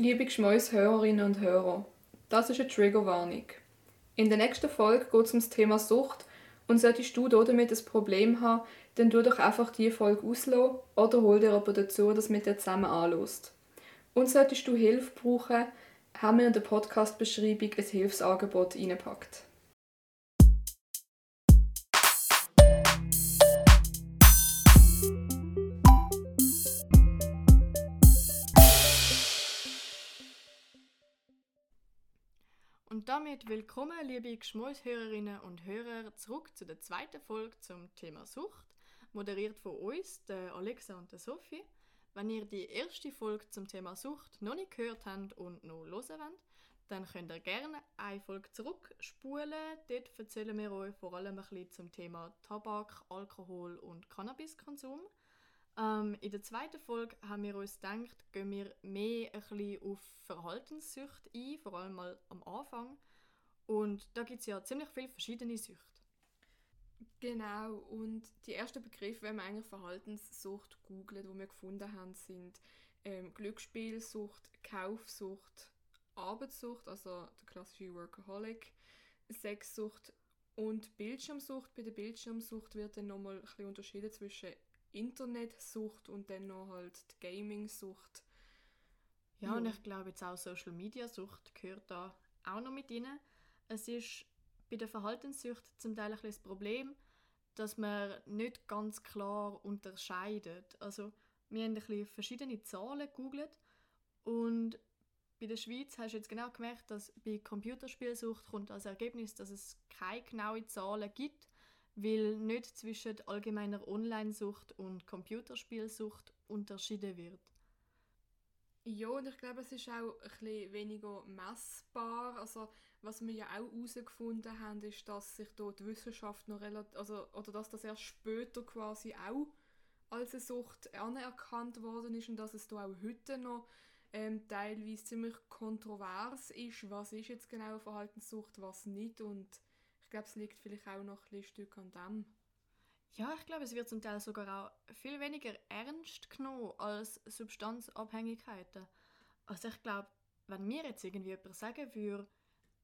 Liebe Geschmäus-Hörerinnen und Hörer, das ist eine Triggerwarnung. In der nächsten Folge geht es um das Thema Sucht und solltest du damit ein Problem haben, dann tu doch einfach diese Folge auslassen oder hol dir jemanden dazu, das mit dir zusammen anlässt. Und solltest du Hilfe brauchen, haben wir in der Podcast-Beschreibung ein Hilfsangebot reingepackt. Und damit willkommen, liebe Geschmäushörerinnen und Hörer, zurück zu der zweiten Folge zum Thema Sucht, moderiert von uns, der Alexa und der Sophie. Wenn ihr die erste Folge zum Thema Sucht noch nicht gehört habt und noch hören wollt, dann könnt ihr gerne eine Folge zurückspulen. Dort erzählen wir euch vor allem ein bisschen zum Thema Tabak, Alkohol und Cannabiskonsum. Ähm, in der zweiten Folge haben wir uns gedacht, gehen wir mehr ein bisschen auf Verhaltenssüchte ein, vor allem mal am Anfang. Und da gibt es ja ziemlich viele verschiedene Süchte. Genau, und die ersten Begriffe, wenn man eigentlich Verhaltenssucht googelt, die wir gefunden haben, sind ähm, Glücksspielsucht, Kaufsucht, Arbeitssucht, also der klassische Workaholic, Sexsucht und Bildschirmsucht. Bei der Bildschirmsucht wird dann nochmal ein bisschen unterschieden zwischen Internetsucht und dann noch halt die Gaming-Sucht. Ja, ja, und ich glaube jetzt auch Social Media Sucht gehört da auch noch mit rein. Es ist bei der Verhaltenssucht zum Teil ein das Problem, dass man nicht ganz klar unterscheidet. Also wir haben ein bisschen verschiedene Zahlen gegoogelt und bei der Schweiz hast du jetzt genau gemerkt, dass bei Computerspielsucht kommt als Ergebnis, dass es keine genauen Zahlen gibt, weil nicht zwischen allgemeiner Online-Sucht und Computerspielsucht unterschieden wird. Ja, und ich glaube, es ist auch ein weniger messbar. Also, was wir ja auch herausgefunden haben, ist, dass sich dort die Wissenschaft noch relativ, also, oder dass das erst später quasi auch als eine Sucht anerkannt worden ist und dass es da auch heute noch ähm, teilweise ziemlich kontrovers ist, was ist jetzt genau eine Verhaltenssucht, was nicht und ich glaube, es liegt vielleicht auch noch ein Stück an dem. Ja, ich glaube, es wird zum Teil sogar auch viel weniger ernst genommen als Substanzabhängigkeiten. Also ich glaube, wenn mir jetzt irgendwie jemand sagen würde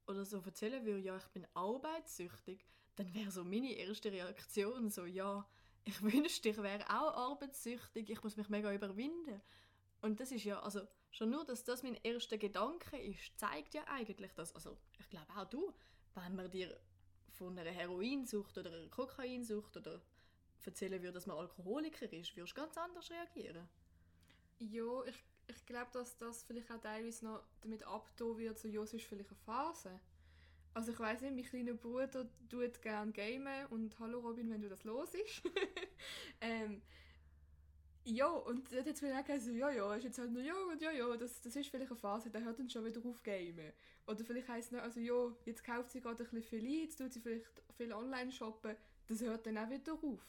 oder so erzählen würde, ja, ich bin arbeitssüchtig, dann wäre so meine erste Reaktion so, ja, ich wünschte, ich wäre auch arbeitssüchtig, ich muss mich mega überwinden. Und das ist ja, also schon nur, dass das mein erster Gedanke ist, zeigt ja eigentlich, dass, also ich glaube auch du, wenn man dir von einer Heroinsucht oder einer Kokainsucht oder erzählen würde, dass man Alkoholiker ist, würdest du ganz anders reagieren. Ja, ich, ich glaube, dass das vielleicht auch teilweise noch damit abgetan wird, so, ja, es ist vielleicht eine Phase. Also ich weiß nicht, mein kleiner Bruder tut gerne gamen und hallo Robin, wenn du das los ist. ähm, ja, und dann hat auch gesagt, so, ja, ja, ist jetzt halt nur, ja, und ja, ja, das, das ist vielleicht eine Phase, dann hört dann schon wieder auf gamen. Oder vielleicht heisst es noch, also ja, jetzt kauft sie gerade ein bisschen viel ein, jetzt tut sie vielleicht viel online shoppen, das hört dann auch wieder auf.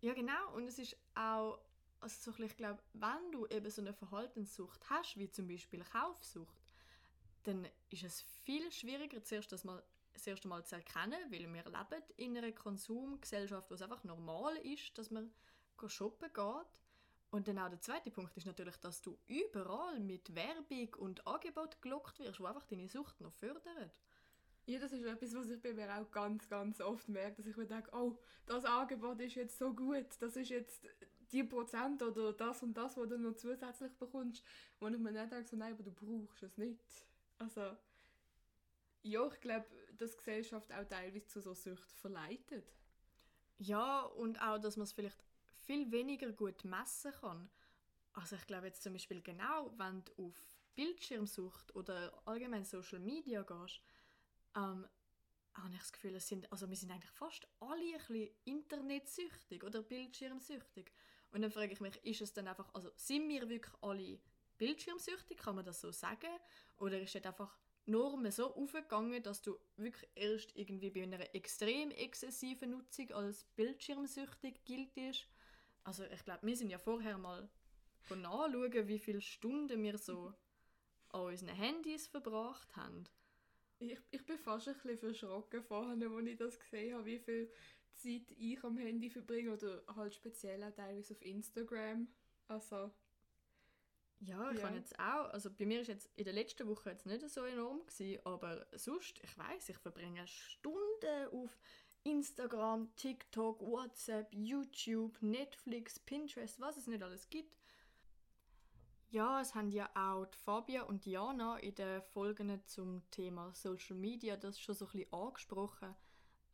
Ja, genau, und es ist auch, also so, ich glaube, wenn du eben so eine Verhaltenssucht hast, wie zum Beispiel Kaufsucht, dann ist es viel schwieriger, zuerst das mal das erste Mal zu erkennen, weil wir leben in einer Konsumgesellschaft, wo es einfach normal ist, dass man shoppen geht. Und dann auch der zweite Punkt ist natürlich, dass du überall mit Werbung und Angebot gelockt wirst, wo einfach deine Sucht noch fördert. Ja, das ist etwas, was ich bei mir auch ganz, ganz oft merke, dass ich mir denke, oh, das Angebot ist jetzt so gut, das ist jetzt die Prozent oder das und das, was du noch zusätzlich bekommst, wo ich mir nicht denke, so, nein, aber du brauchst es nicht. Also, ja, ich glaube, dass die Gesellschaft auch teilweise zu so Sucht verleitet. Ja, und auch, dass man es vielleicht viel weniger gut messen kann. Also ich glaube jetzt zum Beispiel genau, wenn du auf Bildschirmsucht oder allgemein Social Media gehst, ähm, habe ich das Gefühl, es sind, also wir sind eigentlich fast alle ein bisschen internetsüchtig oder bildschirmsüchtig. Und dann frage ich mich, ist es dann einfach, also sind wir wirklich alle bildschirmsüchtig, kann man das so sagen? Oder ist es einfach Normen so aufgegangen, dass du wirklich erst irgendwie bei einer extrem exzessiven Nutzung als bildschirmsüchtig giltest? Also ich glaube, wir sind ja vorher mal nachschauen, wie viele Stunden wir so an unseren Handys verbracht haben. Ich, ich bin fast ein bisschen verschrocken vorhin, als ich das gesehen habe, wie viel Zeit ich am Handy verbringe oder halt speziell auch teilweise auf Instagram. Also... Ja, ich Ja. habe jetzt auch, also bei mir ist jetzt in der letzten Woche jetzt nicht so enorm gewesen, aber sonst, ich weiß, ich verbringe Stunden auf Instagram, TikTok, WhatsApp, YouTube, Netflix, Pinterest, was es nicht alles gibt. Ja, es haben ja auch die Fabia und Diana in den Folgen zum Thema Social Media das schon so ein bisschen angesprochen,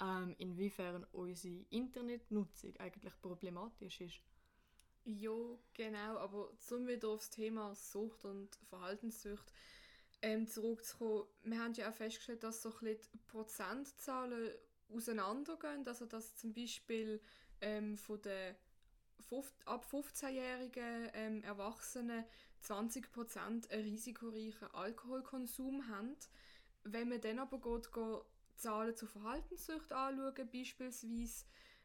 ähm, inwiefern unsere Internetnutzung eigentlich problematisch ist. Ja, genau, aber zum wieder aufs Thema Sucht und Verhaltenssucht ähm, zurückzukommen, wir haben ja auch festgestellt, dass so ein bisschen die Prozentzahlen auseinandergehen, also dass zum Beispiel ähm, von den ab 15-jährigen ähm, Erwachsenen 20% einen risikoreichen Alkoholkonsum haben. Wenn man dann aber geht, geht Zahlen zur Verhaltenssucht anschauen, beispielsweise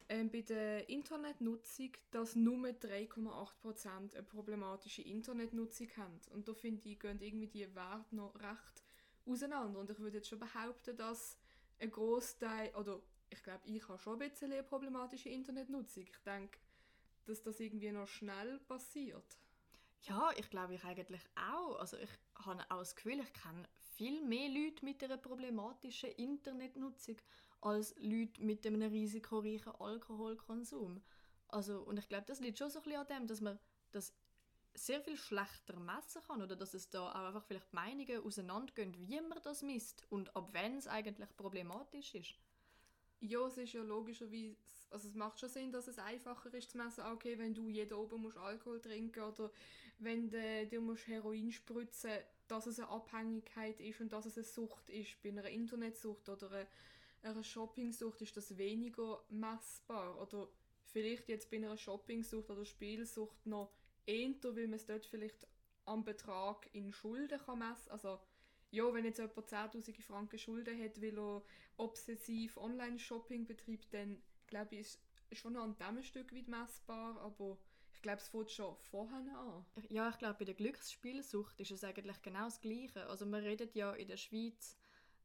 ähm, bei der Internetnutzung, dass nur 3,8% eine problematische Internetnutzung haben. Und da finde ich, gehen irgendwie die Werte noch recht auseinander. Und ich würde jetzt schon behaupten, dass ein Großteil, oder ich glaube, ich habe schon ein bisschen eine problematische Internetnutzung. Ich denke, dass das irgendwie noch schnell passiert. Ja, ich glaube ich eigentlich auch. Also ich habe auch das Gefühl, ich kenne viel mehr Leute mit einer problematischen Internetnutzung als Leute mit einem risikoreichen Alkoholkonsum. Also, und ich glaube, das liegt schon so ein bisschen an dem, dass man das sehr viel schlechter messen kann oder dass es da auch einfach vielleicht Meinungen auseinandergehen, wie man das misst und ab wann es eigentlich problematisch ist. Ja, es ist ja logischerweise, also es macht schon Sinn, dass es einfacher ist zu messen, ah, okay, wenn du jeden oben musst Alkohol trinken oder wenn du dir musst Heroin spritzen, dass es eine Abhängigkeit ist und dass es eine Sucht ist. Bei einer Internetsucht oder einer Shoppingsucht ist das weniger messbar oder vielleicht jetzt bei einer Shoppingsucht oder Spielsucht noch eher, weil man es dort vielleicht am Betrag in Schulden kann messen Also ja, wenn jetzt jemand 10'000 Franken Schulden hat, weil er obsessiv Online-Shopping betreibt, dann glaube ich, ist schon noch an ein Stück weit messbar, aber ich glaube, es fängt schon vorher an. Ja, ich glaube, bei der Glücksspielsucht ist es eigentlich genau das Gleiche. Also man redet ja in der Schweiz,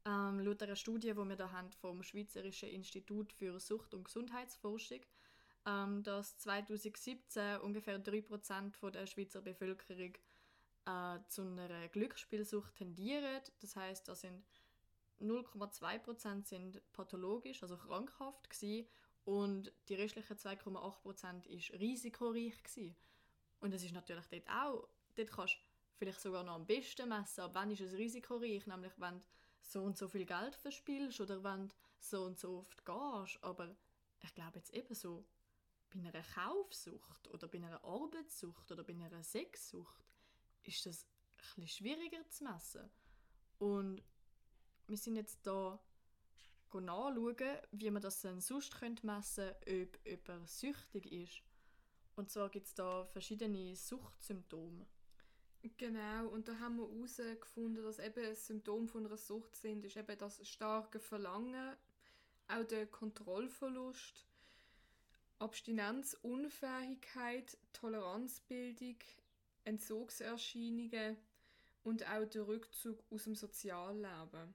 ähm, laut einer Studie, die wir da haben vom Schweizerischen Institut für Sucht- und Gesundheitsforschung, ähm, dass 2017 ungefähr 3% von der Schweizer Bevölkerung äh, zu einer Glücksspielsucht tendieren. Das heißt, da sind 0,2% sind pathologisch, also krankhaft gewesen, und die restlichen 2,8% ist risikoreich gewesen. Und es ist natürlich dort auch, dort kannst du vielleicht sogar noch am besten messen, ab wann ist es risikoreich, nämlich wenn du so und so viel Geld verspielst oder wenn du so und so oft gehst. Aber ich glaube jetzt eben so, bei einer Kaufsucht oder bei einer Arbeitssucht oder bei einer Sexsucht ist das bisschen schwieriger zu messen. Und wir sind jetzt da nachschauen, wie man das dann sonst messen könnte, ob jemand süchtig ist. Und zwar gibt es da verschiedene Suchtsymptome. Genau, und da haben wir herausgefunden, dass eben ein Symptom von einer Sucht sind, ist eben das starke Verlangen, auch der Kontrollverlust, Abstinenzunfähigkeit, Toleranzbildung, Entzugserscheinungen und auch der Rückzug aus dem Sozialleben.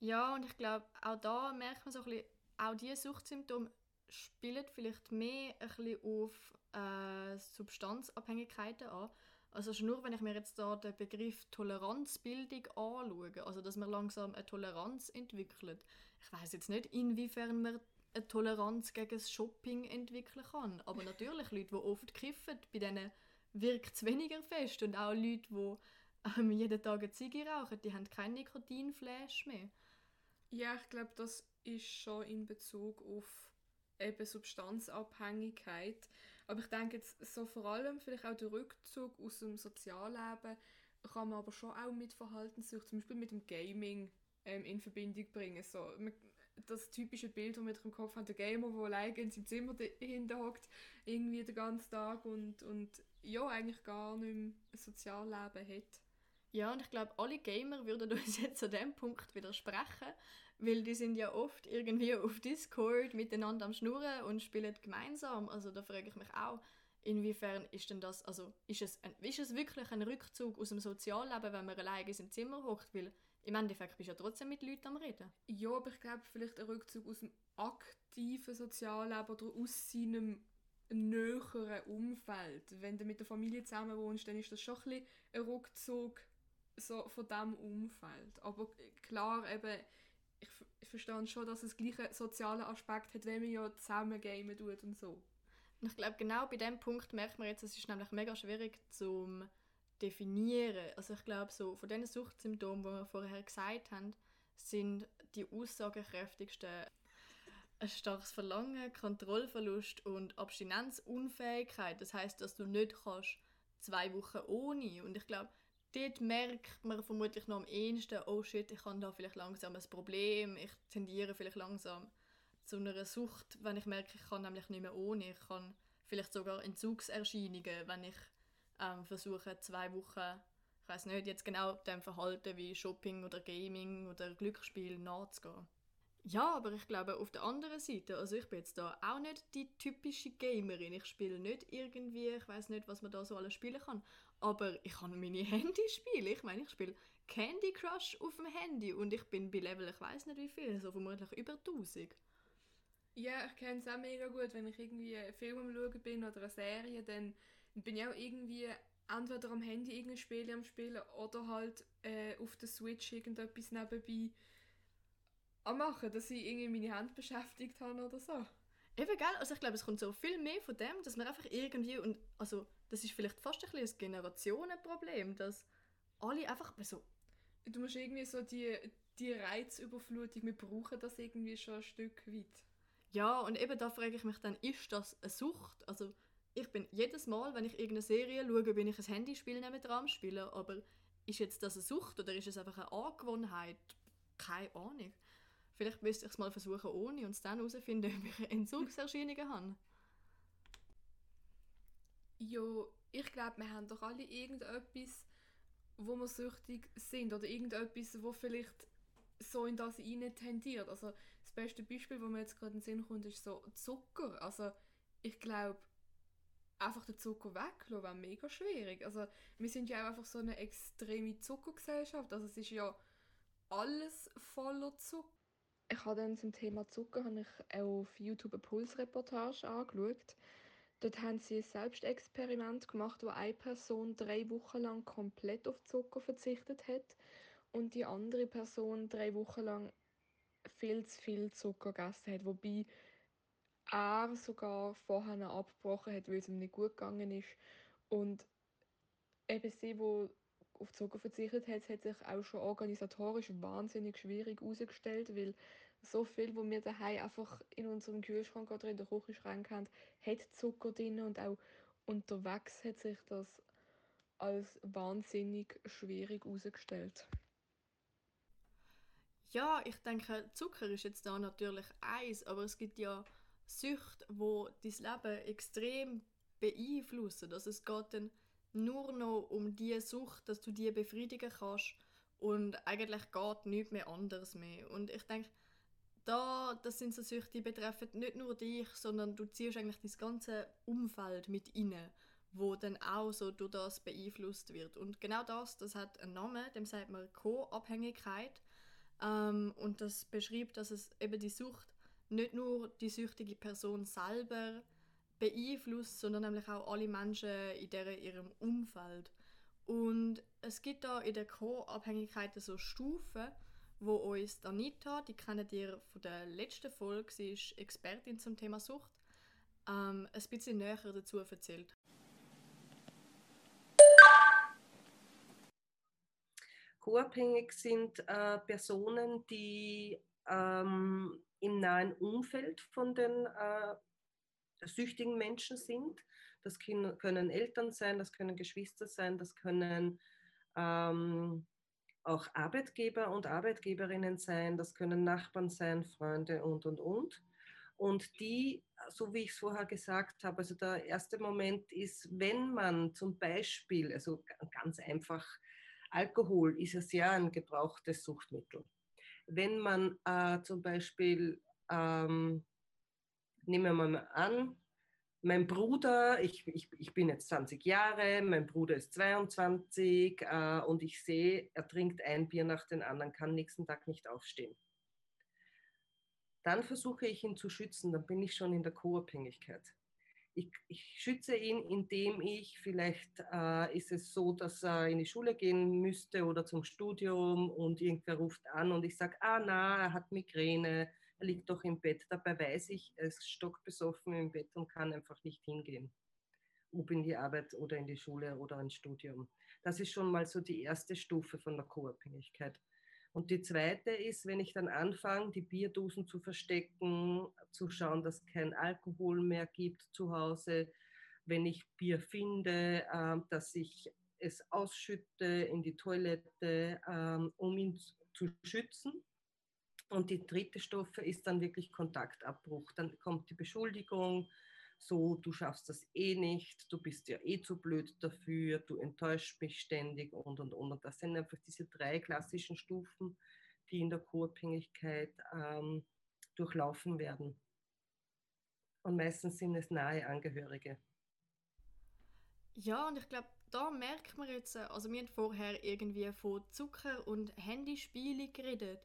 Ja, und ich glaube, auch da merkt man so ein bisschen, auch diese Suchtsymptome spielen vielleicht mehr ein bisschen auf äh, Substanzabhängigkeiten an. Also schon nur, wenn ich mir jetzt da den Begriff Toleranzbildung anschaue, also dass man langsam eine Toleranz entwickelt. Ich weiß jetzt nicht, inwiefern man eine Toleranz gegen das Shopping entwickeln kann. Aber natürlich, Leute, die oft kiffen, bei denen wirkt es weniger fest. Und auch Leute, die ähm, jeden Tag eine Ziege rauchen, die haben kein Nikotinflash mehr. Ja, ich glaube, das ist schon in Bezug auf eben Substanzabhängigkeit. Aber ich denke jetzt so vor allem vielleicht auch der Rückzug aus dem Sozialleben kann man aber schon auch mit Verhaltenssucht, zum Beispiel mit dem Gaming ähm, in Verbindung bringen. So, man, das typische Bild, das wir im Kopf haben, der Gamer, der alleine in seinem Zimmer dahinter hockt, irgendwie den ganzen Tag und, und ja, eigentlich gar nicht mehr ein Sozialleben hat. Ja, und ich glaube, alle Gamer würden uns jetzt an dem Punkt widersprechen, weil die sind ja oft irgendwie auf Discord miteinander am Schnurren und spielen gemeinsam. Also da frage ich mich auch, inwiefern ist denn das, also ist es, ein, ist es wirklich ein Rückzug aus dem Sozialleben, wenn man alleine in seinem Zimmer hockt, weil im Endeffekt bist du ja trotzdem mit Leuten am Reden. Ja, aber ich glaube vielleicht ein Rückzug aus dem aktiven Sozialleben oder aus seinem näheren Umfeld. Wenn du mit der Familie zusammen wohnst, dann ist das schon ein, bisschen ein Rückzug so von diesem Umfeld. Aber klar, eben, ich, ich verstehe schon, dass es gleiche soziale Aspekt hat, wenn man ja zusammen gamen tut und so. Und ich glaube, genau bei dem Punkt merkt man jetzt, es ist nämlich mega schwierig zu definieren. Also ich glaube, so von diesen Suchtsymptomen, die wir vorher gesagt haben, sind die aussagekräftigsten ein starkes Verlangen, Kontrollverlust und Abstinenzunfähigkeit. Das heißt, dass du nicht kannst zwei Wochen ohne. Und ich glaube, dort merkt man vermutlich noch am ehesten, oh shit, ich habe da vielleicht langsam ein Problem, ich tendiere vielleicht langsam zu einer Sucht, wenn ich merke, ich kann nämlich nicht mehr ohne. Ich kann vielleicht sogar Entzugserscheinungen, wenn ich ähm, versuche, zwei Wochen, ich weiß nicht jetzt genau, dem Verhalten wie Shopping oder Gaming oder Glücksspiel nachzugehen. Ja, aber ich glaube auf der anderen Seite, also ich bin jetzt da auch nicht die typische Gamerin. Ich spiele nicht irgendwie, ich weiß nicht, was man da so alles spielen kann, aber ich kann meine Handyspiele. Ich meine, ich spiele Candy Crush auf dem Handy und ich bin bei Level, ich weiß nicht wie viel, so vermutlich über 1000. Ja, ich kenne es auch mega gut, wenn ich irgendwie einen Film am schauen bin oder eine Serie, dann bin ich auch irgendwie entweder am Handy irgendein Spiel am Spielen oder halt äh, auf der Switch irgendetwas nebenbei am machen, dass ich irgendwie meine Hand beschäftigt habe oder so. Eben, gell? Also ich glaube, es kommt so viel mehr von dem, dass man einfach irgendwie, und also das ist vielleicht fast ein, ein Generationenproblem, dass alle einfach so... Du musst irgendwie so die, die Reizüberflutung, wir brauchen das irgendwie schon ein Stück weit. Ja, und eben da frage ich mich dann, ist das eine Sucht? Also ich bin jedes Mal, wenn ich irgendeine Serie schaue, bin ich ein Handyspiel neben dran spielen, aber ist jetzt das eine Sucht oder ist es einfach eine Angewohnheit? Keine Ahnung. Vielleicht müsste ich es mal versuchen ohne und es dann herausfinden, ob ich Entzugserscheinungen habe. Ja, ich glaube, wir haben doch alle irgendetwas, wo wir süchtig sind oder irgendetwas, wo vielleicht so in das hinein tendiert. Also das beste Beispiel, wo mir jetzt gerade in den Sinn kommt, ist so Zucker. Also ich glaube, einfach den Zucker weglassen wäre mega schwierig. Also wir sind ja auch einfach so eine extreme Zuckergesellschaft. Also es ist ja alles voller Zucker ich habe dann zum Thema Zucker habe ich auf YouTube eine Pulsreportage angeschaut. Dort haben sie ein Selbstexperiment gemacht, wo eine Person drei Wochen lang komplett auf Zucker verzichtet hat und die andere Person drei Wochen lang viel zu viel Zucker gegessen hat, wobei er sogar vorher abgebrochen hat, weil es ihm nicht gut gegangen ist. Und eben sie, die auf Zucker verzichtet hat, hat sich auch schon organisatorisch wahnsinnig schwierig herausgestellt, weil so viel, wo wir daheim einfach in unserem Kühlschrank oder in der Küchenschrank haben, hat Zucker drin und auch unterwegs hat sich das als wahnsinnig schwierig herausgestellt. Ja, ich denke, Zucker ist jetzt da natürlich eins, aber es gibt ja Süchte, wo dein Leben extrem beeinflussen. Also es geht dann nur noch um die Sucht, dass du die befriedigen kannst und eigentlich geht nichts mehr anderes mehr. Und ich denke, da, das sind so Süchte, die betreffen nicht nur dich, sondern du ziehst eigentlich das ganze Umfeld mit rein, wo dann auch so durch das beeinflusst wird. Und genau das, das hat einen Namen, dem sagt man Co-Abhängigkeit. Ähm, und das beschreibt, dass es eben die Sucht nicht nur die süchtige Person selber beeinflusst, sondern nämlich auch alle Menschen in deren, ihrem Umfeld. Und es gibt da in der Co-Abhängigkeit so Stufen, wo uns Anita, die kennt ihr von der letzten Folge, sie ist Expertin zum Thema Sucht, ähm, ein bisschen näher dazu erzählt. Co-abhängig sind äh, Personen, die ähm, im nahen Umfeld von den äh, süchtigen Menschen sind. Das können Eltern sein, das können Geschwister sein, das können ähm, auch Arbeitgeber und Arbeitgeberinnen sein, das können Nachbarn sein, Freunde und, und, und. Und die, so wie ich es vorher gesagt habe, also der erste Moment ist, wenn man zum Beispiel, also ganz einfach, Alkohol ist ja sehr ein gebrauchtes Suchtmittel. Wenn man äh, zum Beispiel, ähm, nehmen wir mal an, mein Bruder, ich, ich, ich bin jetzt 20 Jahre, mein Bruder ist 22 äh, und ich sehe, er trinkt ein Bier nach dem anderen, kann nächsten Tag nicht aufstehen. Dann versuche ich ihn zu schützen, dann bin ich schon in der Co-Abhängigkeit. Ich, ich, schütze ihn, indem ich, vielleicht äh, ist es so, dass er in die Schule gehen müsste oder zum Studium und irgendwer ruft an und ich sage, ah na, er hat Migräne, er liegt doch im Bett. Dabei weiß ich, er ist stockbesoffen im Bett und kann einfach nicht hingehen, ob in die Arbeit oder in die Schule oder ins Studium. Das ist schon mal so die erste Stufe von der Co-Abhängigkeit. Und die zweite ist, wenn ich dann anfange, die Bierdosen zu verstecken, zu schauen, dass kein Alkohol mehr gibt zu Hause, wenn ich Bier finde, äh, dass ich es ausschütte in die Toilette, äh, um ihn zu schützen. Und die dritte Stufe ist dann wirklich Kontaktabbruch. Dann kommt die Beschuldigung, so, du schaffst das eh nicht, du bist ja eh zu blöd dafür, du enttäuschst mich ständig und, und, und. Und das sind einfach diese drei klassischen Stufen, die in der Co-Abhängigkeit ähm, durchlaufen werden. Und meistens sind es nahe Angehörige. Ja, und ich glaube, da merkt man jetzt, äh, also wir haben vorher irgendwie von Zucker und Handyspiele geredet.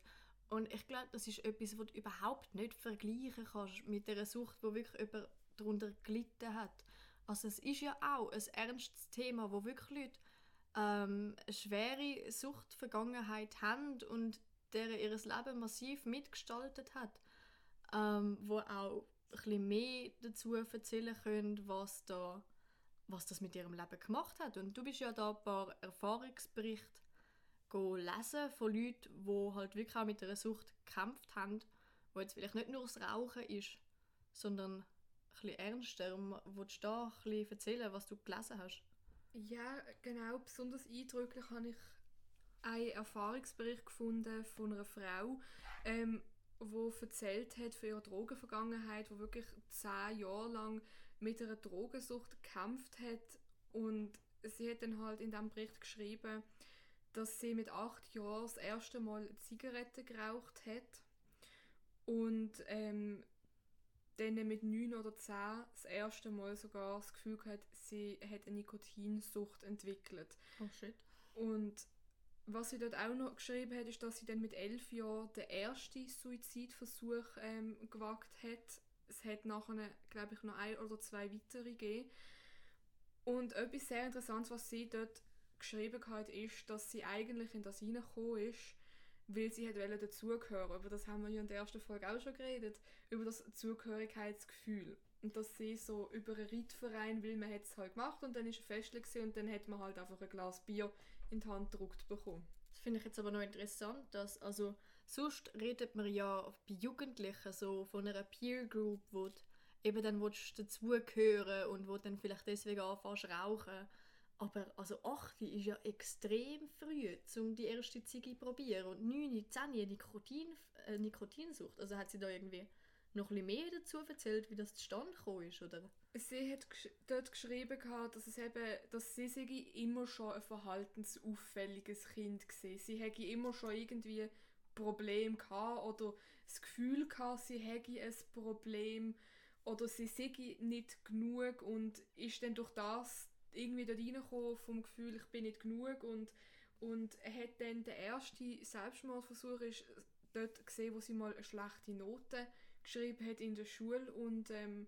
Und ich glaube, das ist etwas, was du überhaupt nicht vergleichen kannst mit einer Sucht, wo wirklich über darunter gelitten hat. Also es ist ja auch ein ernstes Thema, wo wirklich Leute ähm, schwere Suchtvergangenheit haben und der ihr Leben massiv mitgestaltet hat, ähm, wo auch bisschen mehr dazu erzählen können, was da was das mit ihrem Leben gemacht hat. Und du bist ja da ein paar Erfahrungsberichte lesen von Leuten, die halt wirklich auch mit einer Sucht gekämpft haben, wo jetzt vielleicht nicht nur das Rauchen ist, sondern bisschen ernster. Willst du da ein bisschen erzählen, was du gelesen hast? Ja, genau. Besonders eindrücklich habe ich einen Erfahrungsbericht gefunden von einer Frau, ähm, wo erzählt hat von ihrer Drogenvergangenheit, wo wirklich zehn Jahre lang mit einer Drogensucht gekämpft hat und sie hat dann halt in diesem Bericht geschrieben, dass sie mit acht Jahren das erste Mal Zigaretten geraucht hat und ähm, dann mit 9 oder 10 das erste Mal sogar das Gefühl gehabt, sie hat eine Nikotinsucht entwickelt. Oh shit. Und was sie dort auch noch geschrieben hat, ist, dass sie dann mit 11 Jahren den ersten Suizidversuch ähm, gewagt hat. Es hat nachher, glaube ich, noch ein oder zwei weitere gegeben. Und etwas sehr Interessantes, was sie dort geschrieben hat, ist, dass sie eigentlich in das hineingekommen ist, weil sie hat dazugehören. Über das haben wir ja in der ersten Folge auch schon geredet, über das Zugehörigkeitsgefühl. Und dass sie so über einen Reitverein, weil man es halt gemacht und dann ist ein Festchen und dann hat man halt einfach ein Glas Bier in die Hand gedruckt bekommen. Das finde ich jetzt aber noch interessant, dass also sonst redet man ja bei Jugendlichen so von einer Peer Group, wo du eben dann dazugehören und wo dann vielleicht deswegen anfängst rauchen aber also 8 ist ja extrem früh, um die erste Ziege zu probieren. Und 9, 10 Nikotin, äh, Nikotinsucht. Also hat sie da irgendwie noch ein mehr dazu erzählt, wie das zustande gekommen ist, oder? Sie hat dort geschrieben, dass, es eben, dass sie immer schon ein verhaltensauffälliges Kind gesehen Sie hätte immer schon irgendwie Problem gehabt oder das Gefühl gehabt, sie hätte ein Problem oder sie sei nicht genug und ist dann durch das irgendwie dort reingekommen vom Gefühl, ich bin nicht genug und, und hat dann der erste Selbstmordversuch ist dort gesehen, wo sie mal eine schlechte Note geschrieben hat in der Schule und ähm,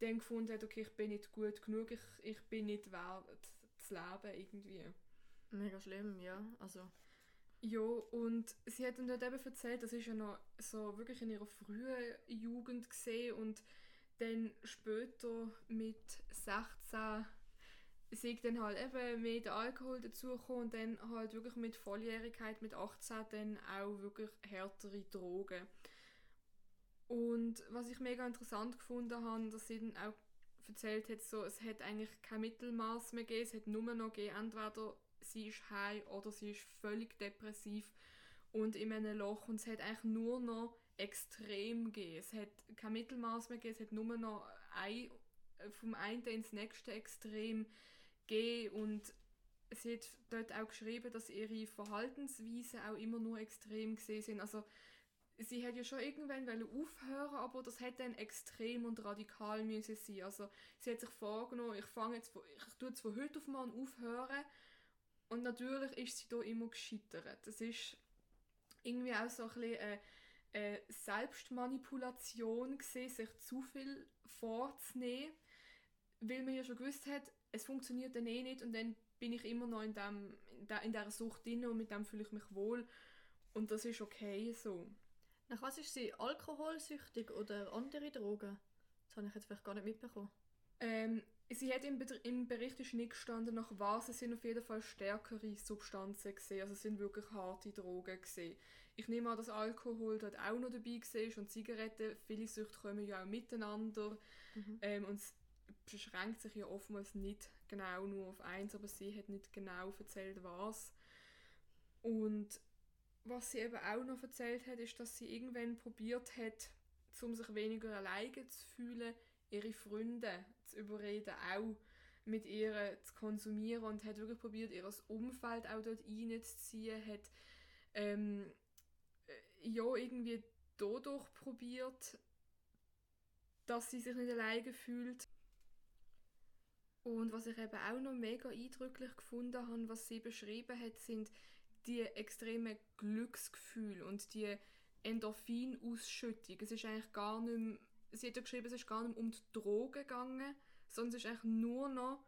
dann gefunden hat, okay, ich bin nicht gut genug, ich, ich bin nicht wert zu leben irgendwie. Mega schlimm, ja, also... Ja, und sie hat dann dort eben erzählt, das ist ja noch so wirklich in ihrer frühen Jugend gesehen und dann später mit 16 sei dann halt eben mehr der Alkohol dazugekommen und dann halt wirklich mit Volljährigkeit, mit 18 dann auch wirklich härtere Drogen. Und was ich mega interessant gefunden habe, dass sie dann auch erzählt hat, so, es hat eigentlich kein Mittelmaß mehr gegeben, es hat nur noch gegeben, entweder sie ist high oder sie ist völlig depressiv und in einem Loch und es hat eigentlich nur noch extrem gegeben. Es hat kein Mittelmaß mehr gegeben, es hat nur noch ein, vom einen ins nächste Extrem gehen und sie hat dort auch geschrieben, dass ihre Verhaltensweisen auch immer nur extrem gesehen sind. Also sie hat ja schon irgendwann aufhören, aber das hätte dann extrem und radikal müssen sein. Also sie hat sich vorgenommen, ich fange jetzt, ich tue jetzt von heute auf morgen aufhören und natürlich ist sie da immer gescheitert. Das ist irgendwie auch so ein bisschen eine, eine Selbstmanipulation gesehen, sich zu viel vorzunehmen weil man ja schon gewusst hat, es funktioniert dann eh nicht und dann bin ich immer noch in, dem, in, der, in dieser Sucht drin und mit dem fühle ich mich wohl und das ist okay so. Nach was ist sie? Alkoholsüchtig oder andere Drogen? Das habe ich jetzt vielleicht gar nicht mitbekommen. Ähm, sie hat im, im Bericht ist nicht gestanden, nach was es sind auf jeden Fall stärkere Substanzen gesehen. Also es sind wirklich harte Drogen gesehen. Ich nehme an, dass Alkohol dort auch noch dabei war und Zigaretten. Viele Süchte kommen ja auch miteinander. Mhm. Ähm, und es beschränkt sich ja oftmals nicht genau nur auf eins, aber sie hat nicht genau erzählt, was. Und was sie eben auch noch erzählt hat, ist, dass sie irgendwann probiert hat, um sich weniger alleine zu fühlen, ihre Freunde zu überreden, auch mit ihr zu konsumieren und hat wirklich probiert, ihr Umfeld auch dort reinzuziehen, hat ähm, äh, ja irgendwie dadurch probiert, dass sie sich nicht alleine fühlt. Und was ich eben auch noch mega eindrücklich gefunden habe, was sie beschrieben hat, sind die extreme Glücksgefühl und die Endorphinausschüttung. Es ist eigentlich gar nicht mehr, sie hat ja geschrieben, es ist gar nicht mehr um die Drogen gegangen, sondern es ist eigentlich nur noch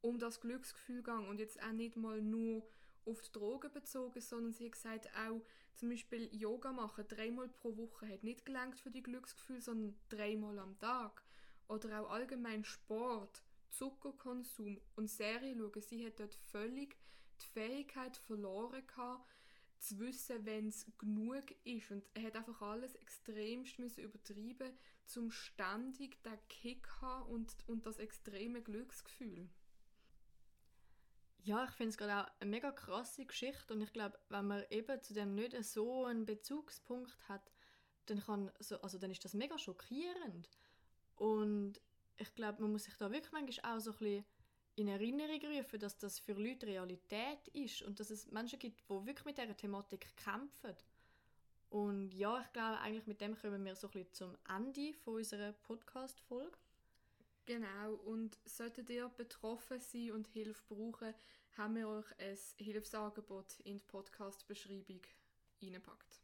um das Glücksgefühl gegangen und jetzt auch nicht mal nur auf die Drogen bezogen, sondern sie hat gesagt, auch zum Beispiel Yoga machen, dreimal pro Woche, hat nicht gelangt für die Glücksgefühl, sondern dreimal am Tag. Oder auch allgemein Sport, Zuckerkonsum und Serie schauen. Sie hat dort völlig die Fähigkeit verloren gehabt, zu wissen, wenn es genug ist. Und er hat einfach alles extremst müssen übertreiben, zum ständig den Kick haben und, und das extreme Glücksgefühl. Ja, ich finde es gerade auch eine mega krasse Geschichte und ich glaube, wenn man eben zu dem nicht so einen Bezugspunkt hat, dann, kann so, also dann ist das mega schockierend. Und ich glaube, man muss sich da wirklich manchmal auch so ein bisschen in Erinnerung rufen, dass das für Leute Realität ist und dass es Menschen gibt, die wirklich mit dieser Thematik kämpfen. Und ja, ich glaube, eigentlich mit dem kommen wir so ein bisschen zum Ende von unserer Podcast-Folge. Genau, und solltet ihr betroffen sein und Hilfe brauchen, haben wir euch ein Hilfsangebot in die Podcast-Beschreibung reingepackt.